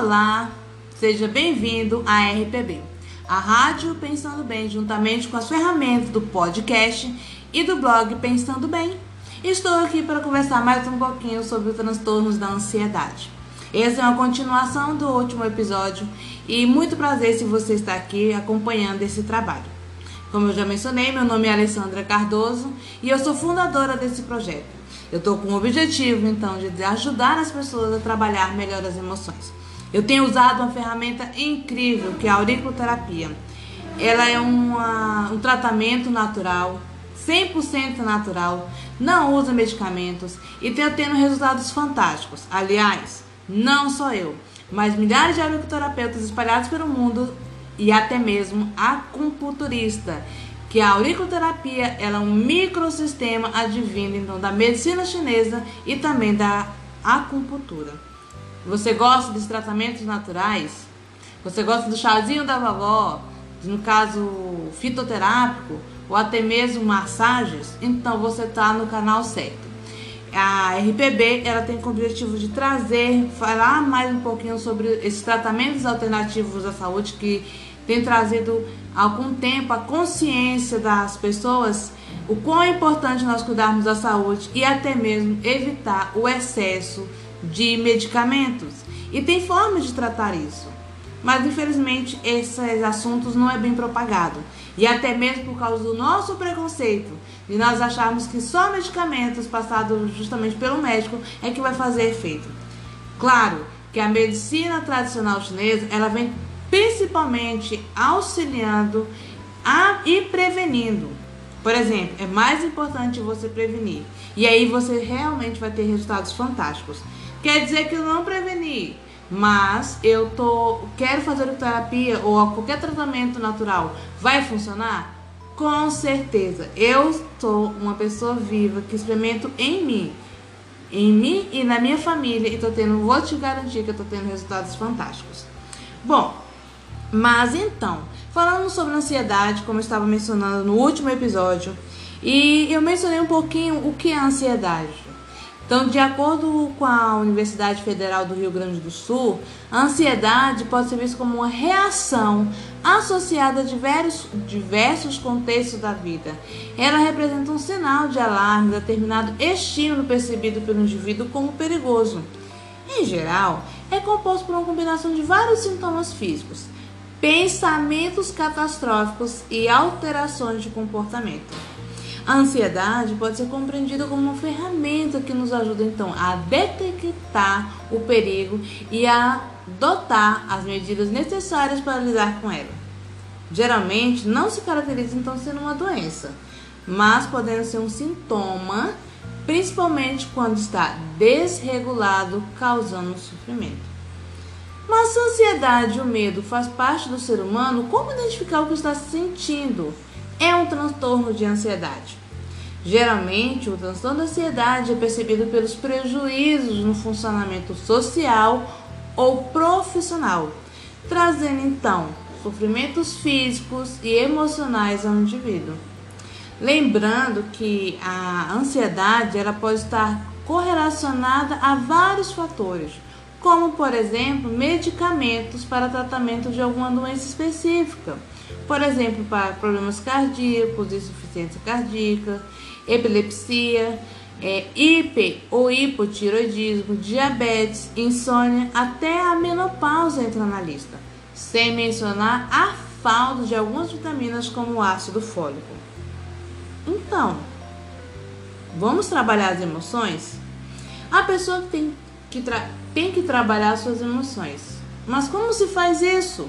Olá, seja bem-vindo à RPB, a Rádio Pensando Bem, juntamente com as ferramentas do podcast e do blog Pensando Bem. Estou aqui para conversar mais um pouquinho sobre os transtornos da ansiedade. Essa é uma continuação do último episódio e muito prazer se você está aqui acompanhando esse trabalho. Como eu já mencionei, meu nome é Alessandra Cardoso e eu sou fundadora desse projeto. Eu estou com o objetivo, então, de ajudar as pessoas a trabalhar melhor as emoções. Eu tenho usado uma ferramenta incrível, que é a auriculoterapia. Ela é uma, um tratamento natural, 100% natural, não usa medicamentos e tem tendo resultados fantásticos. Aliás, não só eu, mas milhares de auriculoterapeutas espalhados pelo mundo e até mesmo acupunturista que a auriculoterapia ela é um microsistema advindo então da medicina chinesa e também da acupuntura. Você gosta dos tratamentos naturais? Você gosta do chazinho da vovó, no caso fitoterápico ou até mesmo massagens? Então você está no canal certo. A RPB ela tem como objetivo de trazer, falar mais um pouquinho sobre esses tratamentos alternativos à saúde que tem trazido há algum tempo a consciência das pessoas o quão é importante nós cuidarmos da saúde e até mesmo evitar o excesso de medicamentos. E tem formas de tratar isso. Mas infelizmente esses assuntos não é bem propagado. E até mesmo por causa do nosso preconceito, de nós acharmos que só medicamentos passados justamente pelo médico é que vai fazer efeito. Claro que a medicina tradicional chinesa, ela vem principalmente auxiliando a, e prevenindo. Por exemplo, é mais importante você prevenir. E aí você realmente vai ter resultados fantásticos. Quer dizer que eu não preveni, mas eu tô quero fazer terapia ou qualquer tratamento natural, vai funcionar? Com certeza. Eu sou uma pessoa viva que experimento em mim, em mim e na minha família e tô tendo, vou te garantir que eu tô tendo resultados fantásticos. Bom, mas então, falando sobre ansiedade, como eu estava mencionando no último episódio, e eu mencionei um pouquinho o que é ansiedade. Então, de acordo com a Universidade Federal do Rio Grande do Sul, a ansiedade pode ser vista como uma reação associada a diversos, diversos contextos da vida. Ela representa um sinal de alarme, determinado estímulo percebido pelo indivíduo como perigoso. Em geral, é composto por uma combinação de vários sintomas físicos pensamentos catastróficos e alterações de comportamento. A ansiedade pode ser compreendida como uma ferramenta que nos ajuda então a detectar o perigo e a adotar as medidas necessárias para lidar com ela. Geralmente não se caracteriza então sendo uma doença, mas podendo ser um sintoma, principalmente quando está desregulado, causando sofrimento. Mas se a ansiedade e o medo faz parte do ser humano, como identificar o que está sentindo? É um transtorno de ansiedade. Geralmente, o transtorno da ansiedade é percebido pelos prejuízos no funcionamento social ou profissional, trazendo então sofrimentos físicos e emocionais ao indivíduo. Lembrando que a ansiedade ela pode estar correlacionada a vários fatores, como por exemplo medicamentos para tratamento de alguma doença específica, por exemplo, para problemas cardíacos, insuficiência cardíaca, epilepsia, é, hiper ou hipotiroidismo, diabetes, insônia, até a menopausa entra na lista, sem mencionar a falta de algumas vitaminas como o ácido fólico. Então, vamos trabalhar as emoções? A pessoa tem que tem que trabalhar suas emoções. Mas como se faz isso?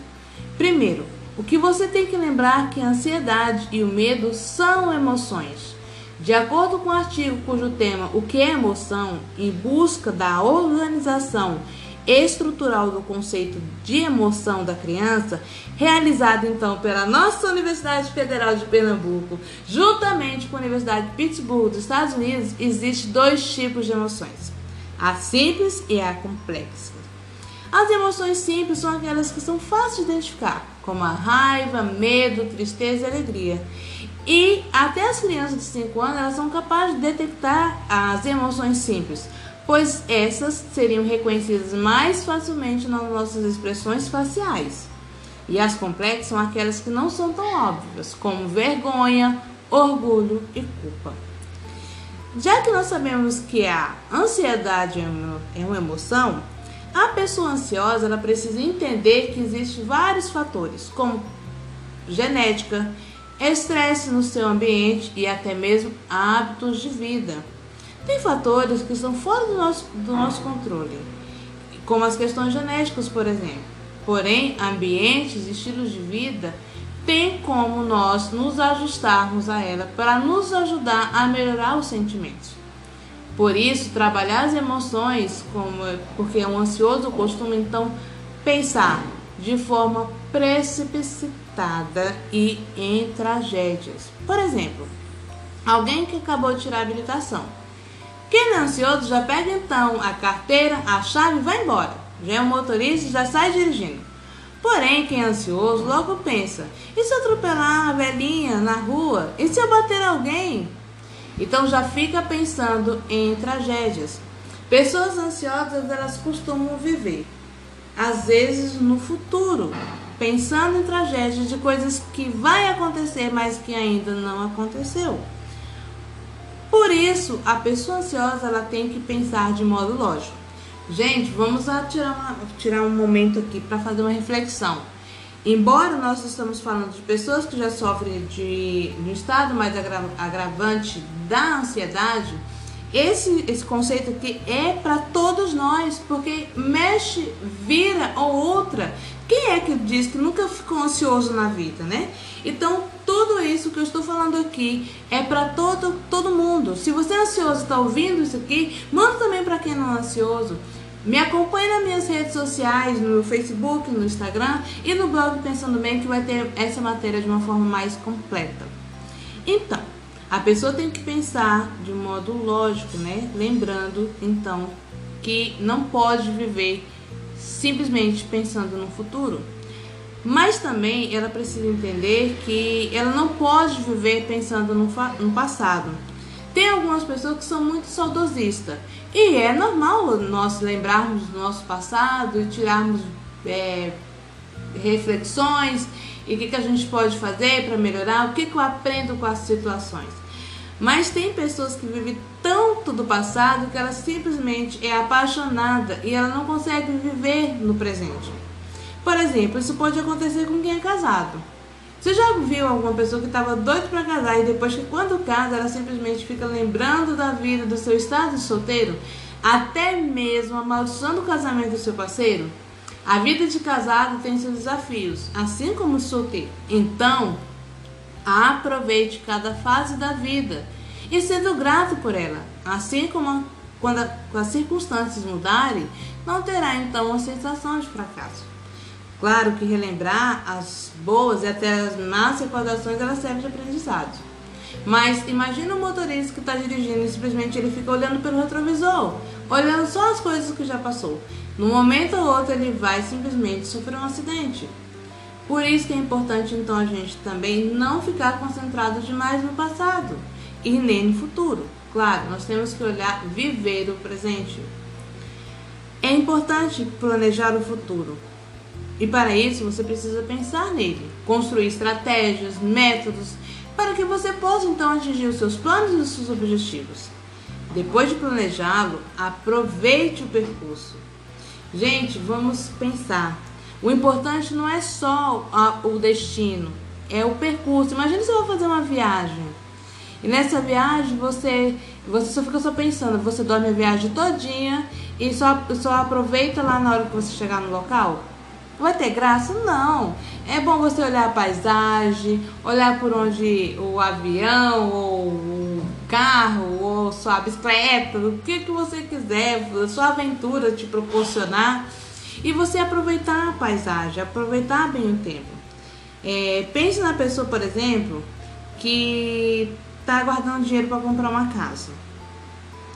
Primeiro, o que você tem que lembrar é que a ansiedade e o medo são emoções. De acordo com o artigo cujo tema O que é emoção, em busca da organização estrutural do conceito de emoção da criança, realizado então pela nossa Universidade Federal de Pernambuco, juntamente com a Universidade de Pittsburgh dos Estados Unidos, existem dois tipos de emoções a simples e a complexa. As emoções simples são aquelas que são fáceis de identificar, como a raiva, medo, tristeza e alegria. E até as crianças de 5 anos elas são capazes de detectar as emoções simples. pois essas seriam reconhecidas mais facilmente nas nossas expressões faciais. E as complexas são aquelas que não são tão óbvias, como vergonha, orgulho e culpa. Já que nós sabemos que a ansiedade é uma emoção, a pessoa ansiosa ela precisa entender que existem vários fatores, como genética, estresse no seu ambiente e até mesmo hábitos de vida. Tem fatores que são fora do nosso, do nosso controle, como as questões genéticas, por exemplo. Porém, ambientes e estilos de vida tem como nós nos ajustarmos a ela para nos ajudar a melhorar os sentimentos. Por isso, trabalhar as emoções, como porque é um ansioso costuma então pensar de forma precipitada e em tragédias. Por exemplo, alguém que acabou de tirar a habilitação. Quem é ansioso já pega então a carteira, a chave e vai embora. Já é um motorista e já sai dirigindo. Porém, quem é ansioso logo pensa: e se eu atropelar a velhinha na rua? E se eu bater alguém? Então já fica pensando em tragédias. Pessoas ansiosas elas costumam viver, às vezes no futuro, pensando em tragédias de coisas que vai acontecer, mas que ainda não aconteceu. Por isso, a pessoa ansiosa ela tem que pensar de modo lógico. Gente, vamos tirar, uma, tirar um momento aqui para fazer uma reflexão. Embora nós estamos falando de pessoas que já sofrem de, de um estado mais agravante da ansiedade, esse, esse conceito aqui é para todos nós, porque mexe, vira ou outra. Quem é que diz que nunca ficou ansioso na vida, né? Então, tudo isso que eu estou falando aqui é para todo, todo mundo. Se você é ansioso está ouvindo isso aqui, manda também para quem não é ansioso. Me acompanhe nas minhas redes sociais, no Facebook, no Instagram e no blog Pensando Bem, que vai ter essa matéria de uma forma mais completa. Então, a pessoa tem que pensar de um modo lógico, né? Lembrando, então, que não pode viver simplesmente pensando no futuro. Mas também ela precisa entender que ela não pode viver pensando no, no passado. Tem algumas pessoas que são muito saudosistas e é normal nós lembrarmos do nosso passado e tirarmos é, reflexões e o que, que a gente pode fazer para melhorar, o que, que eu aprendo com as situações. Mas tem pessoas que vivem tanto do passado que ela simplesmente é apaixonada e ela não consegue viver no presente. Por exemplo, isso pode acontecer com quem é casado. Você já viu alguma pessoa que estava doida para casar e depois que quando casa ela simplesmente fica lembrando da vida, do seu estado de solteiro, até mesmo amaldiçoando o casamento do seu parceiro? A vida de casado tem seus desafios, assim como o solteiro. Então, aproveite cada fase da vida e sendo grato por ela, assim como quando as circunstâncias mudarem, não terá então a sensação de fracasso. Claro que relembrar as boas e até as más recordações elas servem de aprendizado. Mas imagina um motorista que está dirigindo e simplesmente ele fica olhando pelo retrovisor, olhando só as coisas que já passou. No momento ou outro ele vai simplesmente sofrer um acidente. Por isso que é importante então a gente também não ficar concentrado demais no passado e nem no futuro. Claro, nós temos que olhar, viver o presente. É importante planejar o futuro, e para isso você precisa pensar nele, construir estratégias, métodos, para que você possa então atingir os seus planos e os seus objetivos. Depois de planejá-lo, aproveite o percurso. Gente, vamos pensar. O importante não é só a, o destino, é o percurso. Imagina se eu vou fazer uma viagem. E nessa viagem você, você só fica só pensando, você dorme a viagem todinha e só, só aproveita lá na hora que você chegar no local. Vai ter graça? Não. É bom você olhar a paisagem, olhar por onde o avião, ou o carro, ou sua bicicleta, o que, que você quiser, sua aventura te proporcionar. E você aproveitar a paisagem, aproveitar bem o tempo. É, pense na pessoa, por exemplo, que está guardando dinheiro para comprar uma casa.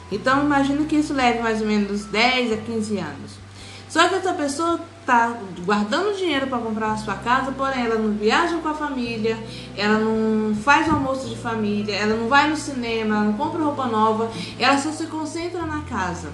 Então imagine que isso leve mais ou menos 10 a 15 anos. Só que essa pessoa tá guardando dinheiro para comprar a sua casa, porém ela não viaja com a família, ela não faz almoço de família, ela não vai no cinema, ela não compra roupa nova, ela só se concentra na casa.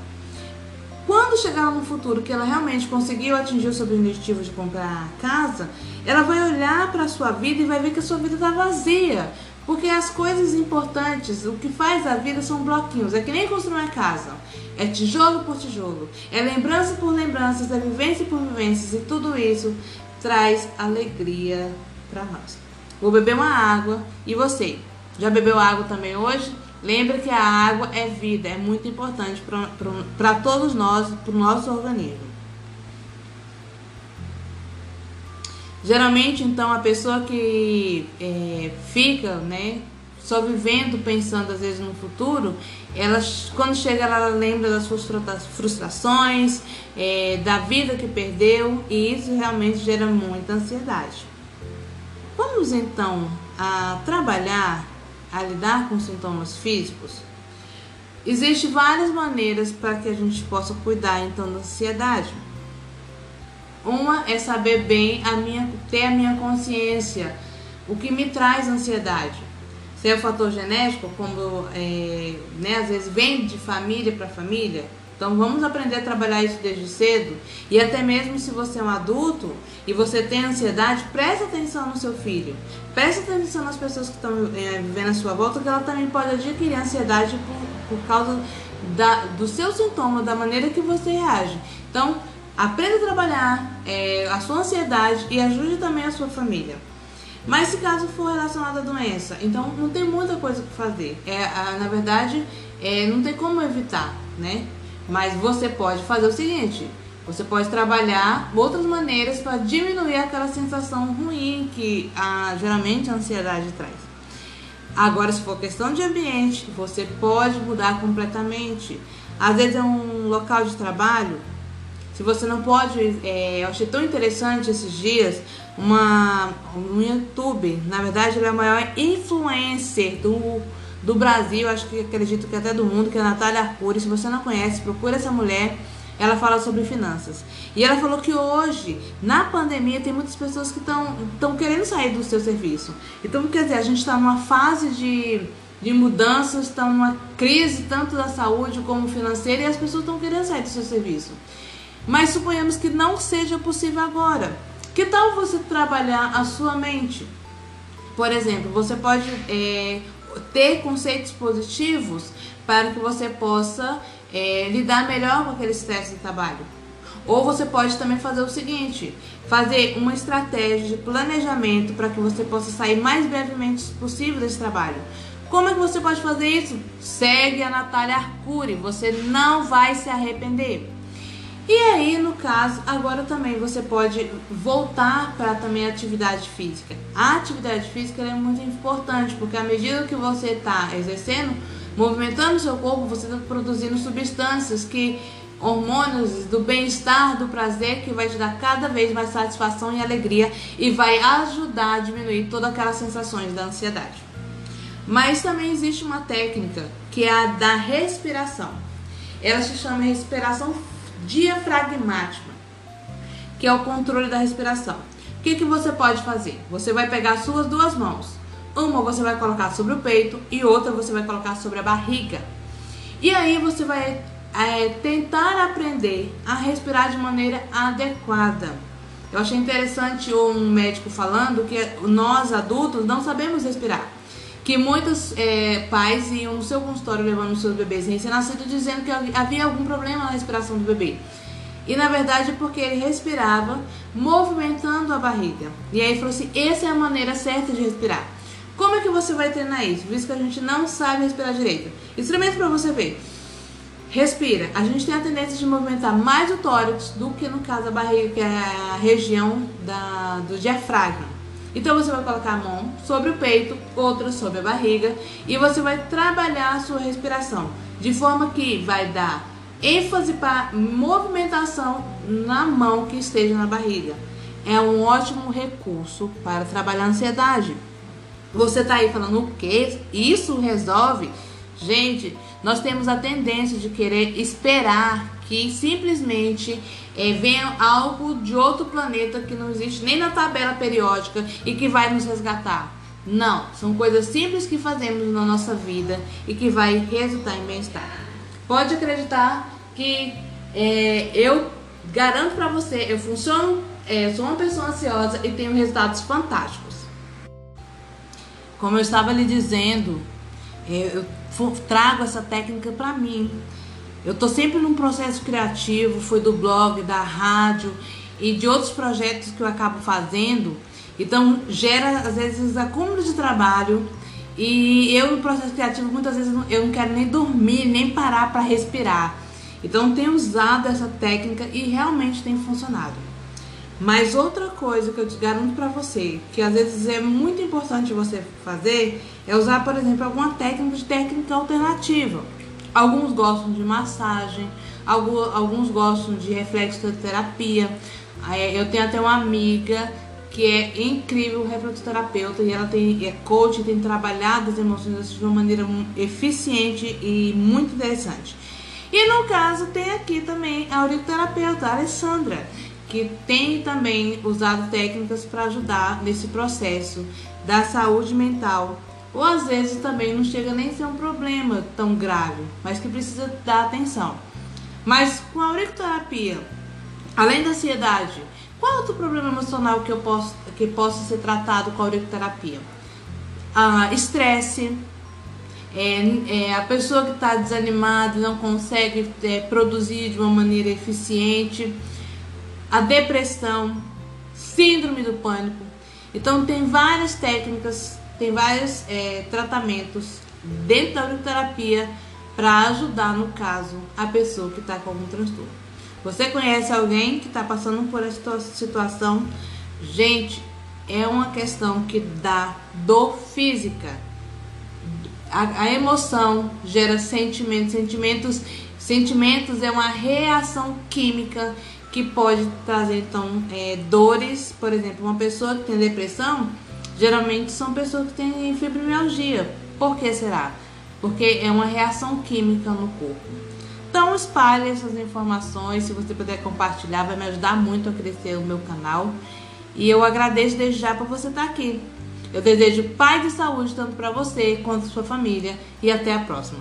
quando chegar no futuro que ela realmente conseguiu atingir o seu objetivo de comprar casa, ela vai olhar para a sua vida e vai ver que a sua vida está vazia. Porque as coisas importantes, o que faz a vida são bloquinhos. É que nem construir uma casa. É tijolo por tijolo. É lembrança por lembranças, é vivência por vivências. E tudo isso traz alegria para nós. Vou beber uma água. E você? Já bebeu água também hoje? Lembra que a água é vida, é muito importante para todos nós, para o nosso organismo. Geralmente, então, a pessoa que é, fica, né, só vivendo, pensando às vezes no futuro, ela, quando chega, ela lembra das suas frustrações, é, da vida que perdeu, e isso realmente gera muita ansiedade. Vamos então a trabalhar, a lidar com sintomas físicos? Existem várias maneiras para que a gente possa cuidar então da ansiedade. Uma é saber bem a minha, ter a minha consciência, o que me traz ansiedade. Se é o fator genético, como é, né, às vezes vem de família para família, então vamos aprender a trabalhar isso desde cedo. E até mesmo se você é um adulto e você tem ansiedade, preste atenção no seu filho. Preste atenção nas pessoas que estão é, vivendo à sua volta, que ela também pode adquirir ansiedade por, por causa da, do seu sintoma, da maneira que você reage. Então, Aprenda a trabalhar é, a sua ansiedade e ajude também a sua família. Mas se caso for relacionado à doença, então não tem muita coisa para fazer. É, na verdade, é, não tem como evitar, né? Mas você pode fazer o seguinte: você pode trabalhar outras maneiras para diminuir aquela sensação ruim que a, geralmente a ansiedade traz. Agora, se for questão de ambiente, você pode mudar completamente. Às vezes é um local de trabalho se você não pode, é, eu achei tão interessante esses dias uma um YouTube, na verdade ela é a maior influencer do, do Brasil, acho que acredito que até do mundo, que é a Natália Arcuri. Se você não conhece, procura essa mulher. Ela fala sobre finanças. E ela falou que hoje, na pandemia, tem muitas pessoas que estão querendo sair do seu serviço. Então, quer dizer, a gente está numa fase de, de mudanças, está numa crise tanto da saúde como financeira, e as pessoas estão querendo sair do seu serviço. Mas suponhamos que não seja possível agora. Que tal você trabalhar a sua mente? Por exemplo, você pode é, ter conceitos positivos para que você possa é, lidar melhor com aquele estresse de trabalho. Ou você pode também fazer o seguinte: fazer uma estratégia de planejamento para que você possa sair mais brevemente possível desse trabalho. Como é que você pode fazer isso? Segue a Natália Arcuri, você não vai se arrepender. E aí, no caso, agora também você pode voltar para também a atividade física. A atividade física é muito importante, porque à medida que você está exercendo, movimentando seu corpo, você está produzindo substâncias que hormônios do bem-estar, do prazer, que vai te dar cada vez mais satisfação e alegria e vai ajudar a diminuir todas aquelas sensações da ansiedade. Mas também existe uma técnica que é a da respiração. Ela se chama respiração diafragmática, que é o controle da respiração. O que, que você pode fazer? Você vai pegar suas duas mãos. Uma você vai colocar sobre o peito e outra você vai colocar sobre a barriga. E aí você vai é, tentar aprender a respirar de maneira adequada. Eu achei interessante um médico falando que nós adultos não sabemos respirar. Que muitos é, pais iam no seu consultório levando seus bebês recém-nascidos dizendo que havia algum problema na respiração do bebê. E na verdade é porque ele respirava movimentando a barriga. E aí falou assim: essa é a maneira certa de respirar. Como é que você vai treinar isso? Visto que a gente não sabe respirar direito. Instrumento para você ver. Respira. A gente tem a tendência de movimentar mais o tórax do que no caso a barriga, que é a região da, do diafragma. Então você vai colocar a mão sobre o peito, outra sobre a barriga e você vai trabalhar a sua respiração de forma que vai dar ênfase para movimentação na mão que esteja na barriga. É um ótimo recurso para trabalhar a ansiedade. Você tá aí falando o que? Isso resolve? Gente, nós temos a tendência de querer esperar que simplesmente é, venha algo de outro planeta que não existe nem na tabela periódica e que vai nos resgatar. Não, são coisas simples que fazemos na nossa vida e que vai resultar em bem-estar. Pode acreditar que É, eu garanto para você, eu funciono, é, sou uma pessoa ansiosa e tenho resultados fantásticos. Como eu estava lhe dizendo, é, eu trago essa técnica para mim. Eu tô sempre num processo criativo, foi do blog, da rádio e de outros projetos que eu acabo fazendo. Então gera às vezes acúmulo de trabalho e eu no processo criativo muitas vezes eu não quero nem dormir, nem parar para respirar. Então tenho usado essa técnica e realmente tem funcionado. Mas outra coisa que eu te garanto para você, que às vezes é muito importante você fazer, é usar, por exemplo, alguma técnica de técnica alternativa. Alguns gostam de massagem, alguns gostam de reflexoterapia. Eu tenho até uma amiga que é incrível reflexoterapeuta e ela tem, é coach, tem trabalhado as emoções de uma maneira eficiente e muito interessante. E no caso tem aqui também a auriculoterapeuta Alessandra, que tem também usado técnicas para ajudar nesse processo da saúde mental. Ou às vezes também não chega nem a ser um problema tão grave, mas que precisa dar atenção. Mas com a auriculoterapia, além da ansiedade, qual outro problema emocional que eu posso que possa ser tratado com a auriculoterapia? Ah, estresse, é, é, a pessoa que está desanimada não consegue é, produzir de uma maneira eficiente, a depressão, síndrome do pânico. Então tem várias técnicas, tem vários é, tratamentos dentro da auriculoterapia para ajudar no caso a pessoa que está com algum transtorno. Você conhece alguém que está passando por essa situação? Gente, é uma questão que dá dor física. A, a emoção gera sentimentos, sentimentos, sentimentos é uma reação química que pode trazer então é, dores, por exemplo, uma pessoa que tem depressão, geralmente são pessoas que têm fibromialgia. Por que será? Porque é uma reação química no corpo. Então espalhe essas informações, se você puder compartilhar, vai me ajudar muito a crescer o meu canal. E eu agradeço desde já por você estar aqui. Eu desejo paz e saúde tanto para você quanto sua família e até a próxima.